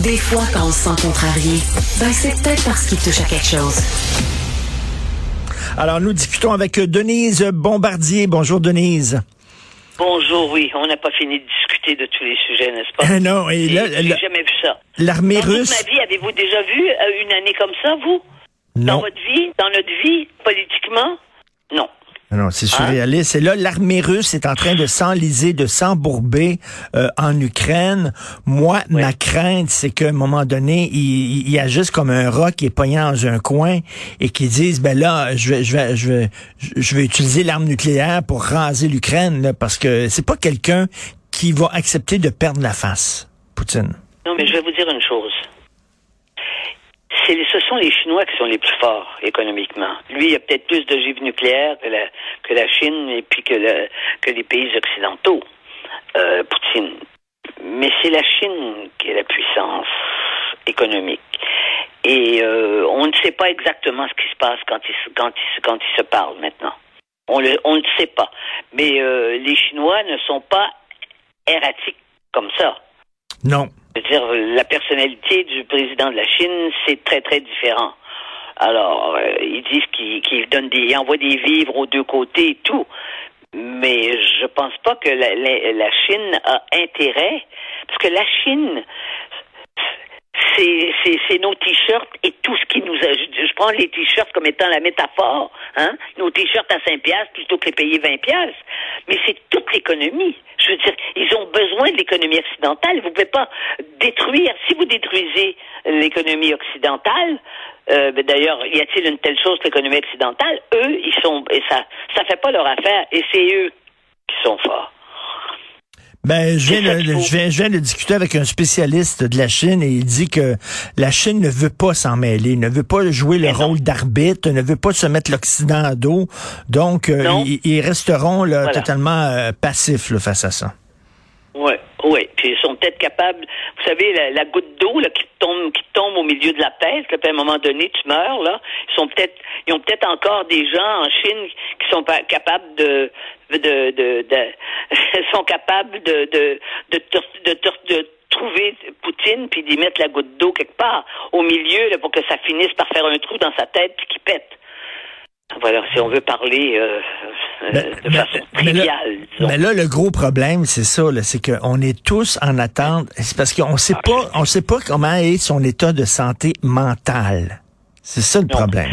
Des fois, quand on se sent contrarié, ben c'est peut-être parce qu'il touche à quelque chose. Alors, nous discutons avec Denise Bombardier. Bonjour, Denise. Bonjour, oui. On n'a pas fini de discuter de tous les sujets, n'est-ce pas? Euh, non, et là, J'ai là, jamais vu ça. l'armée Dans russe. toute ma vie, avez-vous déjà vu euh, une année comme ça, vous? Dans Non, votre vie, dans notre vie, politiquement? Non. Non, c'est surréaliste. Et là, l'armée russe est en train de s'enliser, de s'embourber euh, en Ukraine. Moi, Oui. ma crainte, c'est qu'à un moment donné, il, il y a juste comme un rat qui est pogné dans un coin et qui disent, ben là, je vais, je vais, je vais, je vais utiliser l'arme nucléaire pour raser l'Ukraine, parce que c'est pas quelqu'un qui va accepter de perdre la face, Poutine. Non, mais je vais vous dire une chose. Ce sont les Chinois qui sont les plus forts économiquement. Lui, il a peut-être plus d'ogives nucléaires que la, que la Chine et puis que, que les pays occidentaux, euh, Poutine. Mais c'est la Chine qui est la puissance économique. Et euh, on ne sait pas exactement ce qui se passe quand ils, quand quand se parlent maintenant. On le, on ne sait pas. Mais euh, les Chinois ne sont pas erratiques comme ça. Non. Dire, la personnalité du président de la Chine, c'est très, très différent. Alors, euh, ils disent qu'ils qu'ils donnent des, envoient des vivres aux deux côtés et tout. Mais je pense pas que la, la- la Chine a intérêt, parce que la Chine, c'est c'est- nos t-shirts et tout ce qui nous a. Je, je prends les t-shirts comme étant la métaphore, hein? Nos t-shirts à 5 piastres plutôt que les payer 20 piastres. Mais c'est toute l'économie. Je veux dire, ils ont besoin de l'économie occidentale. Vous pouvez pas détruire. Si vous détruisez l'économie occidentale, euh, ben d'ailleurs, y a-t-il une telle chose que l'économie occidentale? Eux, ils sont et ça, ça fait pas leur affaire. Et c'est eux qui sont forts. Ben, je viens, de, je, viens, je viens de discuter avec un spécialiste de la Chine et il dit que la Chine ne veut pas s'en mêler, ne veut pas jouer le Mais rôle d'arbitre, ne veut pas se mettre l'Occident à dos. Donc, euh, ils, ils resteront là, Voilà. totalement euh, passifs là, face à ça. Oui, oui. Puis peut-être capables. Vous savez, la, la goutte d'eau qui tombe, qui tombe au milieu de la tête, là, puis à un moment donné, tu meurs, là. Ils sont peut-être ils ont peut-être encore des gens en Chine qui sont pas capables de de de, de- sont capables de, de, de, de- de trouver Poutine puis d'y mettre la goutte d'eau quelque part au milieu là, pour que ça finisse par faire un trou dans sa tête puis qu'il pète. Voilà, si on veut parler euh, euh, Ben, de ben, façon mais là- triviale. Mais là, le gros problème, c'est ça, c'est qu'on est tous en attente. C'est parce qu'on sait pas, on sait pas comment est son état de santé mentale. C'est ça le Non. problème.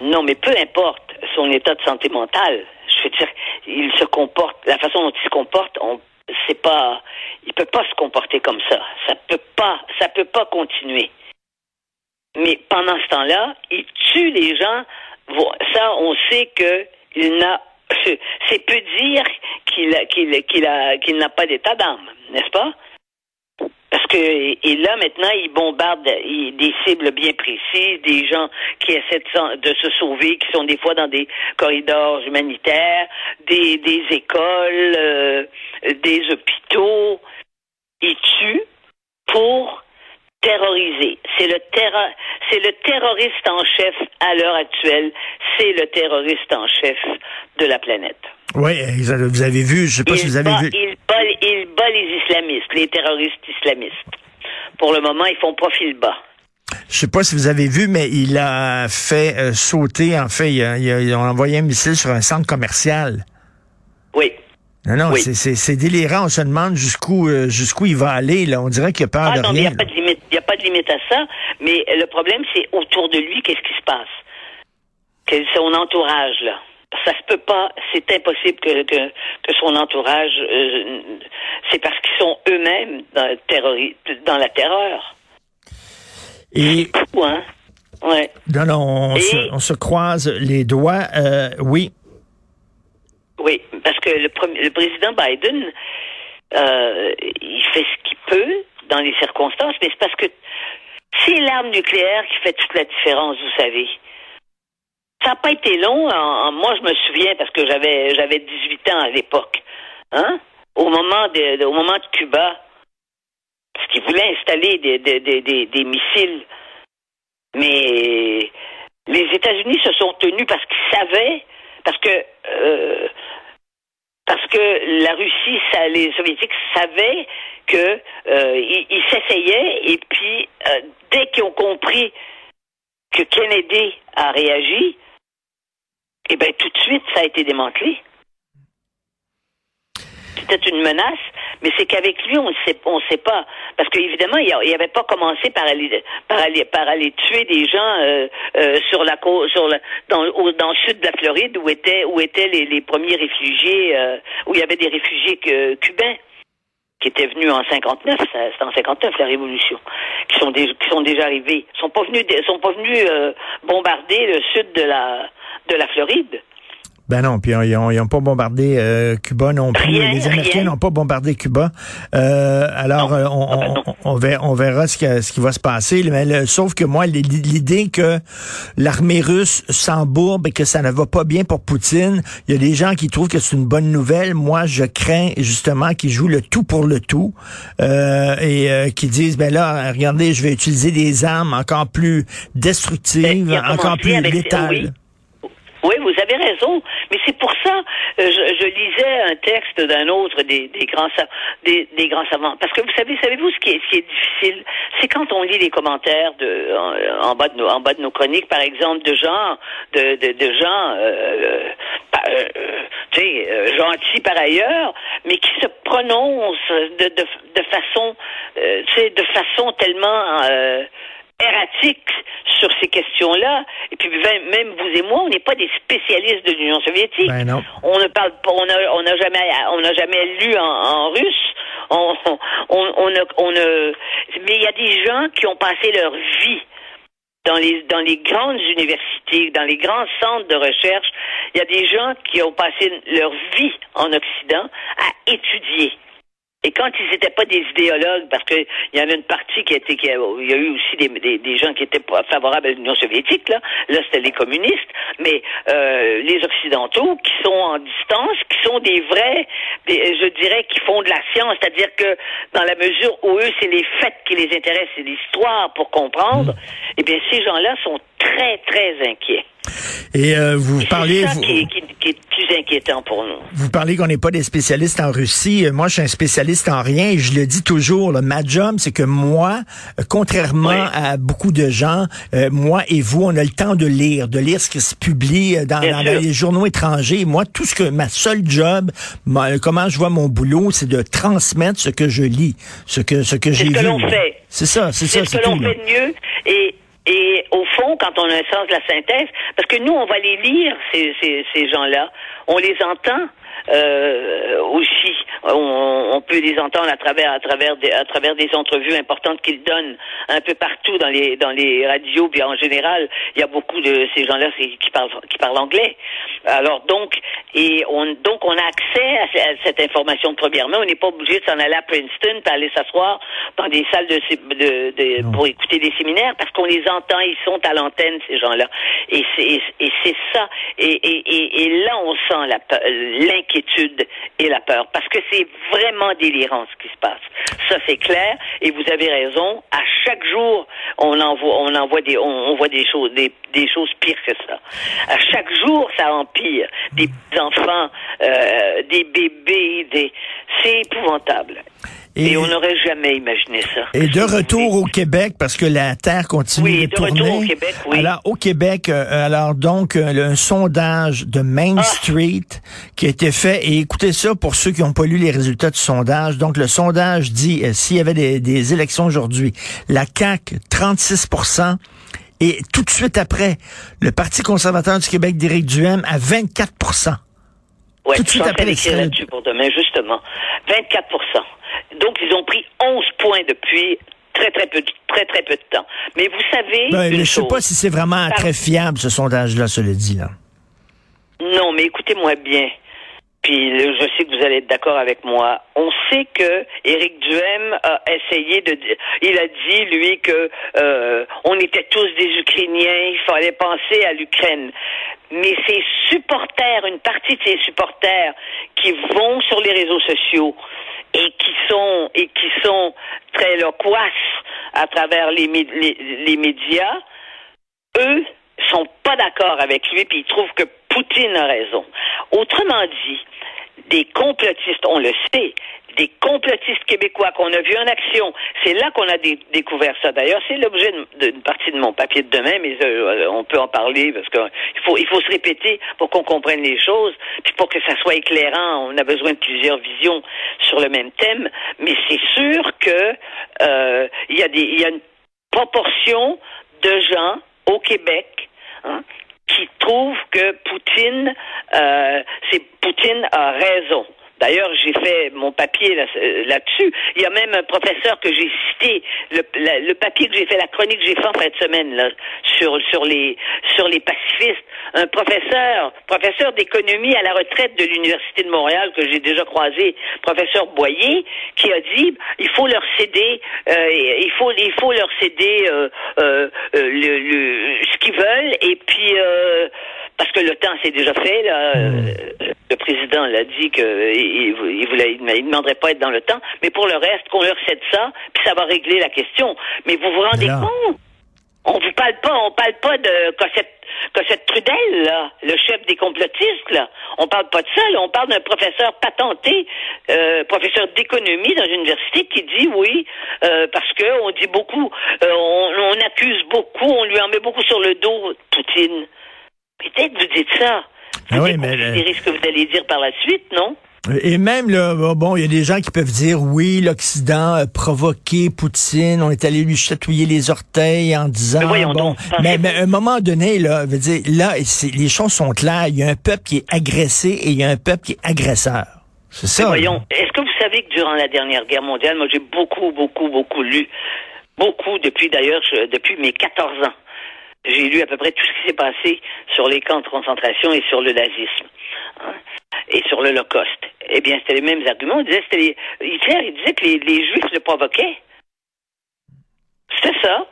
Non, mais peu importe son état de santé mentale. Je veux dire, il se comporte, la façon dont il se comporte, on, c'est pas, il peut pas se comporter comme ça. Ça peut pas, ça peut pas continuer. Mais pendant ce temps-là, il tue les gens. Ça, on sait que il n'a, c'est peu dire qu'il n'a pas d'état d'âme, n'est-ce pas? Parce que et là maintenant il- des cibles bien précises, des gens qui essaient de, se sauver, qui sont des fois dans des corridors humanitaires, des, écoles, euh, des hôpitaux. Ils tuent pour terroriser. C'est le terror, c'est le terroriste en chef à l'heure actuelle. C'est le terroriste en chef de la planète. Oui, vous avez vu, je sais pas si vous avez bat, vu. il, bat, il bat les islamistes, les terroristes islamistes. Pour le moment, ils font profil bas. Je sais pas si vous avez vu, mais il a fait euh, sauter, en fait, il a, il a- envoyé un missile sur un centre commercial. Oui. Non, non, Oui. c'est- délirant. On se demande jusqu'où euh, jusqu'où il va aller. Là. On dirait qu'il a peur Ah de non, il n'y a pas de limite. Il n'y a pas de limite à ça. Mais le problème, c'est autour de lui, qu'est-ce qui se passe? Quel est son entourage, là? Ça se peut pas, c'est impossible que, que, que son entourage, euh, c'est parce qu'ils sont eux-mêmes dans, la terreur. Et Fou, hein? Ouais. non, non, on, Et- se, on se croise les doigts. Euh, oui. Oui, parce que le, le président Biden, euh, il fait ce qu'il peut dans les circonstances, mais c'est parce que c'est l'arme nucléaire qui fait toute la différence, vous savez. Ça n'a pas été long. moi, je me souviens parce que j'avais j'avais 18 ans à l'époque. Hein? Au moment de, au moment de Cuba, parce qu'ils voulaient installer des, des, des, des missiles. Mais les États-Unis se sont tenus parce qu'ils savaient, parce que euh, parce que la Russie, ça, les Soviétiques savaient que euh, ils, s'essayaient et puis euh, dès qu'ils ont compris que Kennedy a réagi, eh bien tout de suite ça a été démantelé. C'était une menace, mais c'est qu'avec lui, on ne sait, on sait pas. Parce qu'évidemment, il n'avait pas commencé par aller, par aller, par aller tuer des gens euh, euh, sur la côte, sur dans, dans le sud de la Floride où étaient, où étaient les, premiers réfugiés, euh, où il y avait des réfugiés cubains qui étaient venus en 59, c'est en 59 la révolution, qui sont, qui sont déjà arrivés, sont pas venus, sont pas venus bombarder le sud de la de la Floride. Ben non, puis ils n'ont pas bombardé euh, Cuba non plus. les Américains n'ont pas bombardé Cuba. Euh, alors, euh, on, on, on, verra, on, verra, ce, qui, ce qui va se passer. Mais sauf que moi, l'idée que l'armée russe s'embourbe et que ça ne va pas bien pour Poutine, il y a des gens qui trouvent que c'est une bonne nouvelle. Moi, je crains justement qu'ils jouent le tout pour le tout euh, et euh, qu'ils disent, ben là, regardez, je vais utiliser des armes encore plus destructives, ben, encore plus létales. Oui, vous avez raison, mais c'est pour ça euh, je, je, lisais un texte d'un autre des, des grands des, des, grands savants. Parce que vous savez, savez-vous ce qui est, ce qui est difficile, c'est quand on lit les commentaires de en, bas de nos en bas de nos chroniques, par exemple, de gens de de, de gens euh, euh, tu sais gentils par ailleurs, mais qui se prononcent de de, de façon tu sais de façon tellement erratique sur ces questions-là. Et puis même vous et moi, on n'est pas des spécialistes de l'Union soviétique. Ben on ne parle pas, on n'a on a jamais, on n'a jamais lu en, en russe. On, on, on, on mais il y a des gens qui ont passé leur vie dans les dans les grandes universités, dans les grands centres de recherche. Il y a des gens qui ont passé leur vie en Occident à étudier et quand ils n'étaient pas des idéologues, parce qu'il y en a une partie qui a été, qui il y a eu aussi des, des, des gens qui étaient favorables à l'Union soviétique, là, là c'était les communistes, mais euh, les occidentaux qui sont en distance, qui sont des vrais, des, je dirais, qui font de la science, c'est-à-dire que dans la mesure où eux c'est les faits qui les intéressent, c'est l'histoire pour comprendre, mmh. eh bien ces gens-là sont très très inquiets. Et euh, vous parlez... Ça qui, est plus inquiétant pour nous. Vous parlez qu'on n'est pas des spécialistes en Russie. Euh, moi, je suis un spécialiste en rien et je le dis toujours. ma job, c'est que moi, euh, contrairement à beaucoup de gens, moi et vous, on a le temps de lire, de lire ce qui se publie dans, les journaux étrangers. Moi, tout ce que ma seule job, comment je vois mon boulot, c'est de transmettre ce que je lis, ce que ce que j'ai vu. C'est ce que l'on fait. C'est ça, c'est ça. C'est ce que l'on fait de mieux. Et et au fond, quand on a un sens de la synthèse, parce que nous, on va les lire, ces, ces, ces gens-là, on les entend, euh, aussi. On, on, peut les entendre à travers à travers des à travers des entrevues importantes qu'ils donnent un peu partout dans les dans les radios. Puis en général, il y a beaucoup de ces gens-là qui parlent qui parlent anglais. Alors donc et on donc on a accès à, cette information premièrement. On n'est pas obligé de s'en aller à Princeton pour aller s'asseoir dans des salles de, de, de pour écouter des séminaires parce qu'on les entend. Ils sont à l'antenne ces gens-là. Et c'est et c'est ça. Et, et, et, là on sent la l'inquiétude et la peur, parce que c'est vraiment délirant ce qui se passe. Ça c'est clair, et vous avez raison. À chaque jour, on envoie, on envoie des, on, voit des choses, des, des, choses pires que ça. À chaque jour, ça empire. Des enfants, euh, des bébés, des, c'est épouvantable. Et, on n'aurait jamais imaginé ça. Et de retour au Québec, parce que la Terre continue de, tourner. Retour au Québec, oui. Alors, au Québec, euh, alors donc, euh, un sondage de Main ah! Street qui a été fait. Et écoutez ça pour ceux qui n'ont pas lu les résultats du sondage. Donc, le sondage dit, euh, s'il y avait des, des élections aujourd'hui, la CAQ, 36% et tout de suite après, le Parti conservateur du Québec d'Éric Duhem à 24% Ouais, tout de suite après là-dessus pour demain, justement. 24 donc, ils ont pris 11 points depuis très, très peu, très, très peu de temps. Mais vous savez. Ben, je ne sais pas si c'est vraiment très fiable, ce sondage-là, cela dit, là. Non, mais écoutez-moi bien. puis je sais que vous allez être d'accord avec moi. On sait que Éric Duhem a essayé de, il a dit lui que euh, on était tous des Ukrainiens, il fallait penser à l'Ukraine. Mais ses supporters, une partie de ses supporters qui vont sur les réseaux sociaux et qui sont et qui sont très loquaces à travers les, les, les médias, eux sont pas d'accord avec lui, puis ils trouvent que Poutine a raison. Autrement dit, des complotistes, on le sait, des complotistes québécois qu'on a vus en action. C'est là qu'on a découvert ça. D'ailleurs, c'est l'objet d'une partie de mon papier de demain, mais euh, on peut en parler parce qu'il faut, se répéter pour qu'on comprenne les choses, puis pour que ça soit éclairant. On a besoin de plusieurs visions sur le même thème, mais c'est sûr que euh, il y a y a une proportion de gens au Québec hein, qui trouvent que Poutine, euh, c'est Poutine a raison. D'ailleurs, j'ai fait mon papier euh, là-dessus. Il y a même un professeur que j'ai cité, le, papier que j'ai fait, la chronique que j'ai fait en fin de semaine là, sur sur les sur les pacifistes. Un professeur, professeur d'économie à la retraite de l'université de Montréal que j'ai déjà croisé, professeur Boyer, qui a dit il faut leur céder, euh, il faut il faut leur céder euh, le, ce qu'ils veulent et puis parce que le temps s'est déjà fait. Là, hmm le président l'a dit qu'il il, voulait, il demanderait pas être dans le temps, mais pour le reste, qu'on leur cède ça, puis ça va régler la question. Mais vous vous rendez compte? On vous parle pas, on parle pas de Cossette, Cossette Trudel, là, le chef des complotistes, là. On parle pas de ça, là. On parle d'un professeur patenté, euh, professeur d'économie dans une université qui dit oui, euh, parce que on dit beaucoup, euh, on, on accuse beaucoup, on lui en met beaucoup sur le dos, Poutine. Peut-être vous dites ça. Ah oui, mais ce que vous allez dire par la suite, non? Et même, là, bon, il y a des gens qui peuvent dire, oui, l'Occident a provoqué Poutine, on est allé lui chatouiller les orteils en disant, mais bon, mais, à un moment donné, là, veut dire, là, les choses sont claires, il y a un peuple qui est agressé et il y a un peuple qui est agresseur. C'est ça. voyons, est-ce que vous savez que durant la dernière guerre mondiale, moi, j'ai beaucoup, beaucoup, beaucoup lu, beaucoup, depuis d'ailleurs, depuis mes 14 ans, j'ai lu à peu près tout ce qui s'est passé sur les camps de concentration et sur le nazisme. Hein, et sur l'Holocauste. Eh bien, c'était les mêmes arguments. Disait, Hitler, il disait que les, Juifs le provoquaient. C'était ça.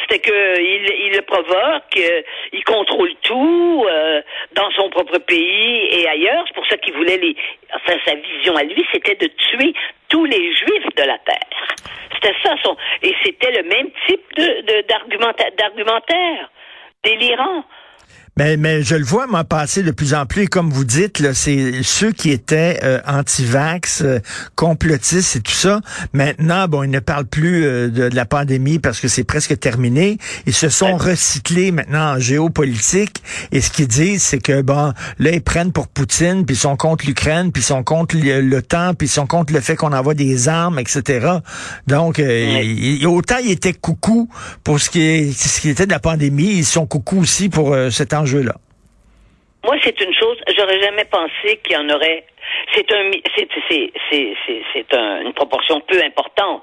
C'était qu'il il le provoque, euh, il contrôle tout euh, dans son propre pays et ailleurs. C'est pour ça qu'il voulait les. Enfin, sa vision à lui, c'était de tuer tous les Juifs de la terre. C'était ça son. Et c'était le même type de d'argumentaire délirant. Mais, mais je le vois, moi, passer de plus en plus. Et comme vous dites, là, c'est ceux qui étaient euh, anti-vax, euh, complotistes et tout ça. Maintenant, bon, ils ne parlent plus euh, de, la pandémie parce que c'est presque terminé. Ils se sont recyclés maintenant en géopolitique. Et ce qu'ils disent, c'est que, bon, là, ils prennent pour Poutine, puis ils sont contre l'Ukraine, puis ils sont contre le, temps, puis ils sont contre le fait qu'on envoie des armes, etc. Donc, autant ils étaient coucou pour ce qui, est, ce qui était de la pandémie, ils sont coucou aussi pour cet enjeu là Moi, c'est une chose, j'aurais jamais pensé qu'il y en aurait. C'est un, c'est, une proportion peu importante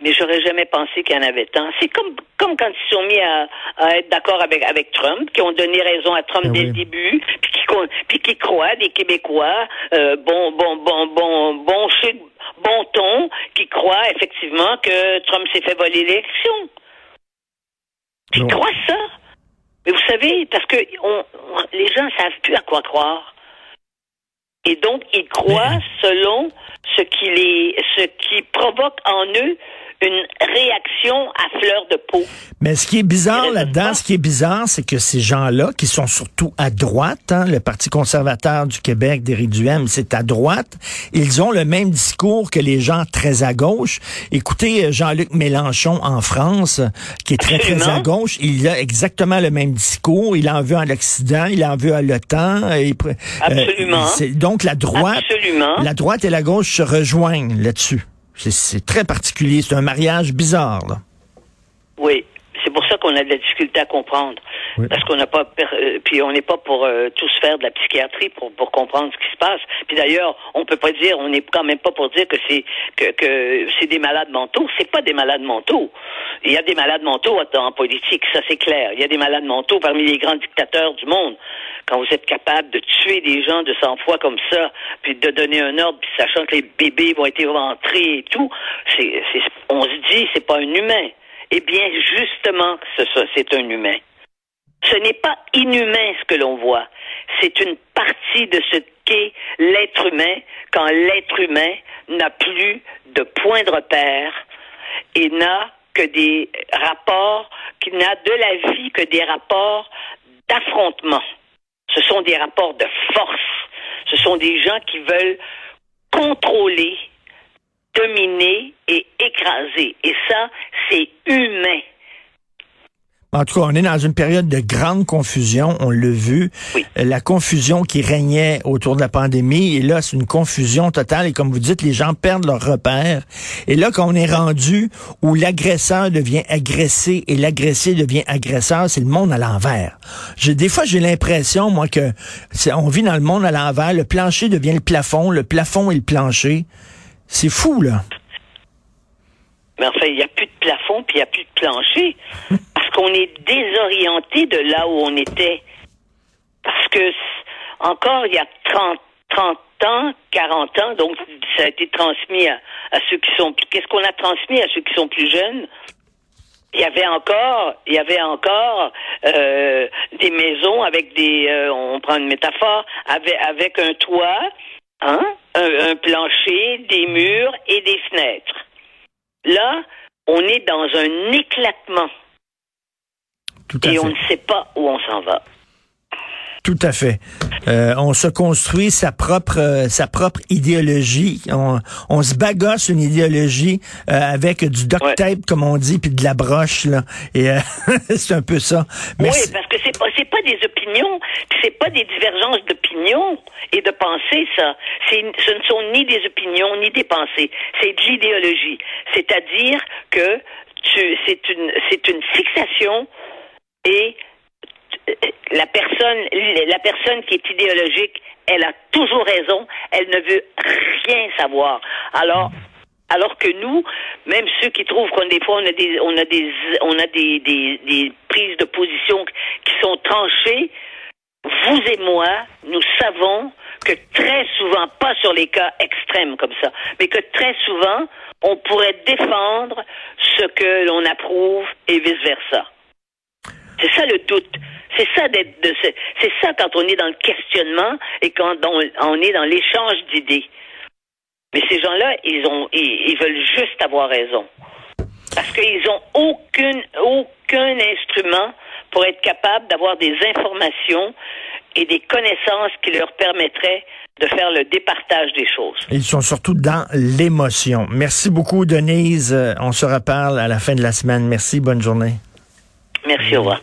mais j'aurais jamais pensé qu'il y en avait tant. C'est comme comme quand ils sont mis à, être d'accord avec avec Trump, qui ont donné raison à Trump ah dès le début, puis qui puis qui croient des Québécois, euh, bon bon bon bon bon bon ton, qui croient effectivement que Trump s'est fait voler l'élection. Qui croient ça? Mais vous savez, parce que les gens ne savent plus à quoi croire. Et donc, ils croient selon ce qui, les, ce qui provoque en eux une réaction à fleur de peau. Mais ce qui est bizarre là-dedans, ce qui est bizarre, c'est que ces gens-là, qui sont surtout à droite, hein, le Parti conservateur du Québec, d'Éric Duhem, c'est à droite, ils ont le même discours que les gens très à gauche. Écoutez euh, Jean-Luc Mélenchon en France, qui est très, très à gauche, il a exactement le même discours. Il en veut à l'Occident, il en veut à l'OTAN. Euh, Absolument. donc la droite, la droite et la gauche se rejoignent là-dessus. C'est très particulier. C'est un mariage bizarre. Là. Oui. Qu'on a de la difficulté à comprendre. Parce qu'on n'a pas, euh, puis on n'est pas pour euh, tous faire de la psychiatrie pour, pour comprendre ce qui se passe. Puis d'ailleurs, on peut pas dire, on n'est quand même pas pour dire que c'est que, que c'est des malades mentaux. C'est pas des malades mentaux. Il y a des malades mentaux en politique, ça c'est clair. Il y a des malades mentaux parmi les grands dictateurs du monde. Quand vous êtes capable de tuer des gens de sang fois comme ça, puis de donner un ordre, puis sachant que les bébés vont être rentrés et tout, c'est, on se dit c'est pas un humain. Eh bien, justement, c'est un humain. Ce n'est pas inhumain ce que l'on voit. C'est une partie de ce qu'est l'être humain quand l'être humain n'a plus de point de repère et n'a que des rapports, qui n'a de la vie que des rapports d'affrontement. Ce sont des rapports de force. Ce sont des gens qui veulent contrôler, dominer et écraser. Et ça, c'est humain. En tout cas, on est dans une période de grande confusion, on l'a vu. La confusion qui régnait autour de la pandémie, et là, c'est une confusion totale. Et comme vous dites, les gens perdent leurs repères. Et là, quand on est rendu où l'agresseur devient agressé et l'agressé devient agresseur, c'est le monde à l'envers. Des fois, j'ai l'impression, moi, que on vit dans le monde à l'envers. Le plancher devient le plafond, le plafond est le plancher. C'est fou, là. Mais enfin, il n'y a plus de plafond, puis il n'y a plus de plancher. Parce qu'on est désorienté de là où on était. Parce que, encore il y a 30, 30 ans, 40 ans, donc ça a été transmis à, ceux qui sont Qu'est-ce qu'on a transmis à ceux qui sont plus jeunes? Il y avait encore, il y avait encore euh, des maisons avec des, euh, on prend une métaphore, avec, avec un toit, hein, un plancher, des murs et des fenêtres. Là, on est dans un éclatement. et on ne sait pas où on s'en va. Tout à fait. Euh, on se construit sa propre euh, sa propre idéologie. On, se bagasse une idéologie euh, avec du duct tape, comme on dit, puis de la broche là. Et c'est un peu ça. oui, parce que c'est pas c'est pas des opinions, c'est pas des divergences d'opinions et de pensée. Ça, c'est ce ne sont ni des opinions ni des pensées. C'est de l'idéologie. C'est-à-dire que c'est une c'est une fixation et la personne, la personne qui est idéologique, elle a toujours raison. Elle ne veut rien savoir. Alors, alors que nous, même ceux qui trouvent qu'on des fois on a des, on a des, on a des, des, des prises de position qui sont tranchées, vous et moi, nous savons que très souvent, pas sur les cas extrêmes comme ça, mais que très souvent, on pourrait défendre ce que l'on approuve et vice versa. C'est ça le doute. C'est ça d'être c'est ça quand on est dans le questionnement et quand on, est dans l'échange d'idées. Mais ces gens-là, ils ont ils, veulent juste avoir raison. Parce qu'ils ont aucun aucun instrument pour être capable d'avoir des informations et des connaissances qui leur permettraient de faire le départage des choses. Ils sont surtout dans l'émotion. Merci beaucoup, Denise. On se reparle à la fin de la semaine. Merci. Bonne journée. Merci. Au revoir.